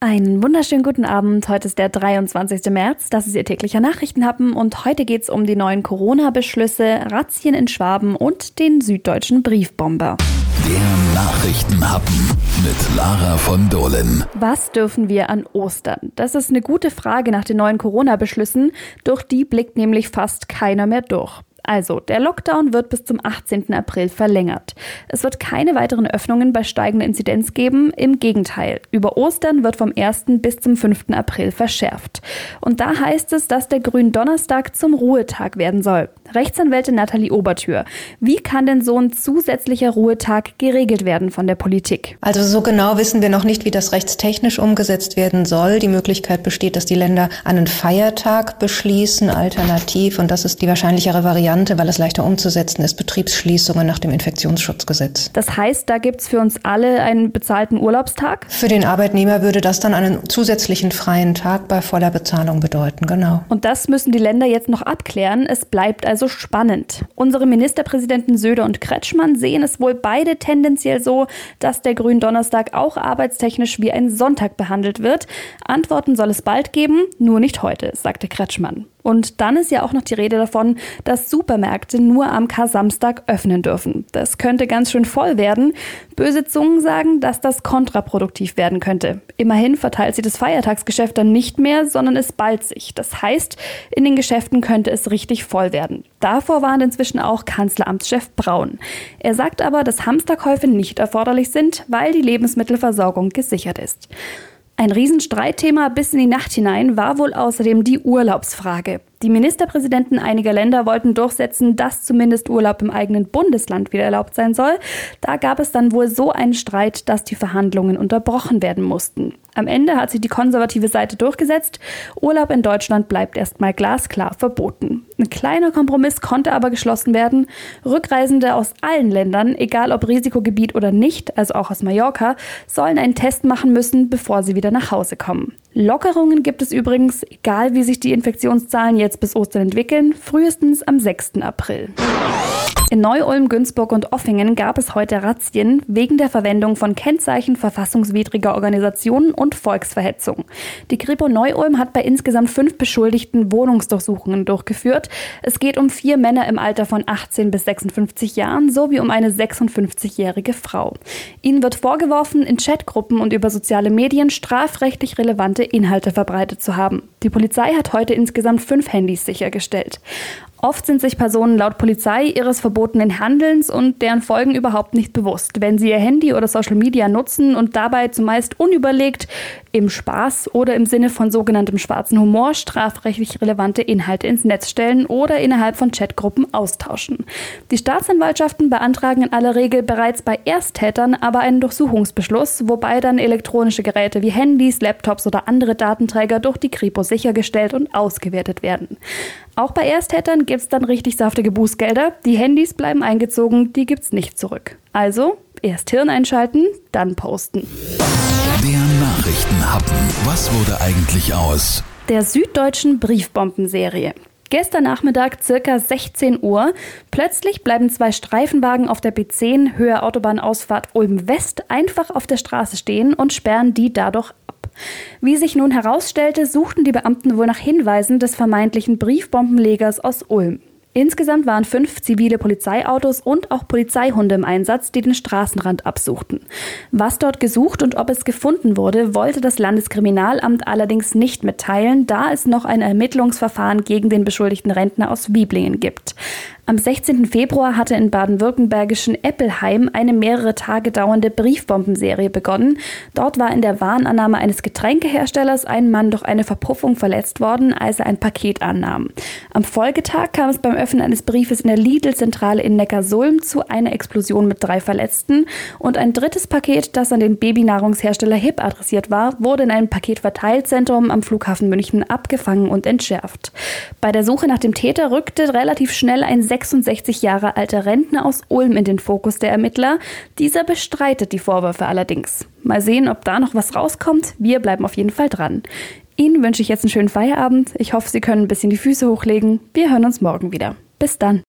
Einen wunderschönen guten Abend. Heute ist der 23. März. Das ist Ihr täglicher Nachrichtenhappen und heute geht es um die neuen Corona-Beschlüsse, Razzien in Schwaben und den süddeutschen Briefbomber. Der Nachrichtenhappen mit Lara von Dohlen. Was dürfen wir an Ostern? Das ist eine gute Frage nach den neuen Corona-Beschlüssen. Durch die blickt nämlich fast keiner mehr durch. Also, der Lockdown wird bis zum 18. April verlängert. Es wird keine weiteren Öffnungen bei steigender Inzidenz geben. Im Gegenteil, über Ostern wird vom 1. bis zum 5. April verschärft. Und da heißt es, dass der Gründonnerstag zum Ruhetag werden soll. Rechtsanwältin Nathalie Obertür. Wie kann denn so ein zusätzlicher Ruhetag geregelt werden von der Politik? Also so genau wissen wir noch nicht, wie das rechtstechnisch umgesetzt werden soll. Die Möglichkeit besteht, dass die Länder einen Feiertag beschließen, alternativ, und das ist die wahrscheinlichere Variante, weil es leichter umzusetzen ist, Betriebsschließungen nach dem Infektionsschutzgesetz. Das heißt, da gibt es für uns alle einen bezahlten Urlaubstag? Für den Arbeitnehmer würde das dann einen zusätzlichen freien Tag bei voller Bezahlung bedeuten, genau. Und das müssen die Länder jetzt noch abklären. Es bleibt also spannend. Unsere Ministerpräsidenten Söder und Kretschmann sehen es wohl beide tendenziell so, dass der Gründonnerstag auch arbeitstechnisch wie ein Sonntag behandelt wird. Antworten soll es bald geben, nur nicht heute, sagte Kretschmann. Und dann ist ja auch noch die Rede davon, dass Supermärkte nur am Kar-Samstag öffnen dürfen. Das könnte ganz schön voll werden. Böse Zungen sagen, dass das kontraproduktiv werden könnte. Immerhin verteilt sich das Feiertagsgeschäft dann nicht mehr, sondern es ballt sich. Das heißt, in den Geschäften könnte es richtig voll werden. Davor warnt inzwischen auch Kanzleramtschef Braun. Er sagt aber, dass Hamsterkäufe nicht erforderlich sind, weil die Lebensmittelversorgung gesichert ist. Ein Riesenstreitthema bis in die Nacht hinein war wohl außerdem die Urlaubsfrage. Die Ministerpräsidenten einiger Länder wollten durchsetzen, dass zumindest Urlaub im eigenen Bundesland wieder erlaubt sein soll. Da gab es dann wohl so einen Streit, dass die Verhandlungen unterbrochen werden mussten. Am Ende hat sich die konservative Seite durchgesetzt. Urlaub in Deutschland bleibt erstmal glasklar verboten. Ein kleiner Kompromiss konnte aber geschlossen werden. Rückreisende aus allen Ländern, egal ob Risikogebiet oder nicht, also auch aus Mallorca, sollen einen Test machen müssen, bevor sie wieder nach Hause kommen. Lockerungen gibt es übrigens, egal wie sich die Infektionszahlen jetzt bis Ostern entwickeln, frühestens am 6. April. In Neu-Ulm, Günzburg und Offingen gab es heute Razzien wegen der Verwendung von Kennzeichen verfassungswidriger Organisationen und Volksverhetzung. Die Kripo Neu-Ulm hat bei insgesamt fünf Beschuldigten Wohnungsdurchsuchungen durchgeführt. Es geht um vier Männer im Alter von 18 bis 56 Jahren sowie um eine 56-jährige Frau. Ihnen wird vorgeworfen, in Chatgruppen und über soziale Medien strafrechtlich relevante Inhalte verbreitet zu haben. Die Polizei hat heute insgesamt fünf Handys sichergestellt. Oft sind sich Personen laut Polizei ihres verbotenen Handelns und deren Folgen überhaupt nicht bewusst, wenn sie ihr Handy oder Social Media nutzen und dabei zumeist unüberlegt, im Spaß oder im Sinne von sogenanntem schwarzen Humor strafrechtlich relevante Inhalte ins Netz stellen oder innerhalb von Chatgruppen austauschen. Die Staatsanwaltschaften beantragen in aller Regel bereits bei Ersttätern aber einen Durchsuchungsbeschluss, wobei dann elektronische Geräte wie Handys, Laptops oder andere Datenträger durch die Kripo sichergestellt und ausgewertet werden. Auch bei Ersttätern gibt es dann richtig saftige Bußgelder. Die Handys bleiben eingezogen, die gibt's nicht zurück. Also erst Hirn einschalten, dann posten. Der Nachrichtenhappen. Was wurde eigentlich aus? Der süddeutschen Briefbombenserie. Gestern Nachmittag circa 16 Uhr. Plötzlich bleiben zwei Streifenwagen auf der B10 Höhe Autobahnausfahrt Ulm West einfach auf der Straße stehen und sperren die dadurch wie sich nun herausstellte, suchten die Beamten wohl nach Hinweisen des vermeintlichen Briefbombenlegers aus Ulm. Insgesamt waren fünf zivile Polizeiautos und auch Polizeihunde im Einsatz, die den Straßenrand absuchten. Was dort gesucht und ob es gefunden wurde, wollte das Landeskriminalamt allerdings nicht mitteilen, da es noch ein Ermittlungsverfahren gegen den beschuldigten Rentner aus Wieblingen gibt. Am 16. Februar hatte in baden-württembergischen Eppelheim eine mehrere Tage dauernde Briefbombenserie begonnen. Dort war in der Warnannahme eines Getränkeherstellers ein Mann durch eine Verpuffung verletzt worden, als er ein Paket annahm. Am Folgetag kam es beim Öffnen eines Briefes in der Lidl-Zentrale in Neckarsulm zu einer Explosion mit drei Verletzten und ein drittes Paket, das an den Babynahrungshersteller HIP adressiert war, wurde in einem Paketverteilzentrum am Flughafen München abgefangen und entschärft. Bei der Suche nach dem Täter rückte relativ schnell ein 66 Jahre alter Rentner aus Ulm in den Fokus der Ermittler. Dieser bestreitet die Vorwürfe allerdings. Mal sehen, ob da noch was rauskommt. Wir bleiben auf jeden Fall dran. Ihnen wünsche ich jetzt einen schönen Feierabend. Ich hoffe, Sie können ein bisschen die Füße hochlegen. Wir hören uns morgen wieder. Bis dann.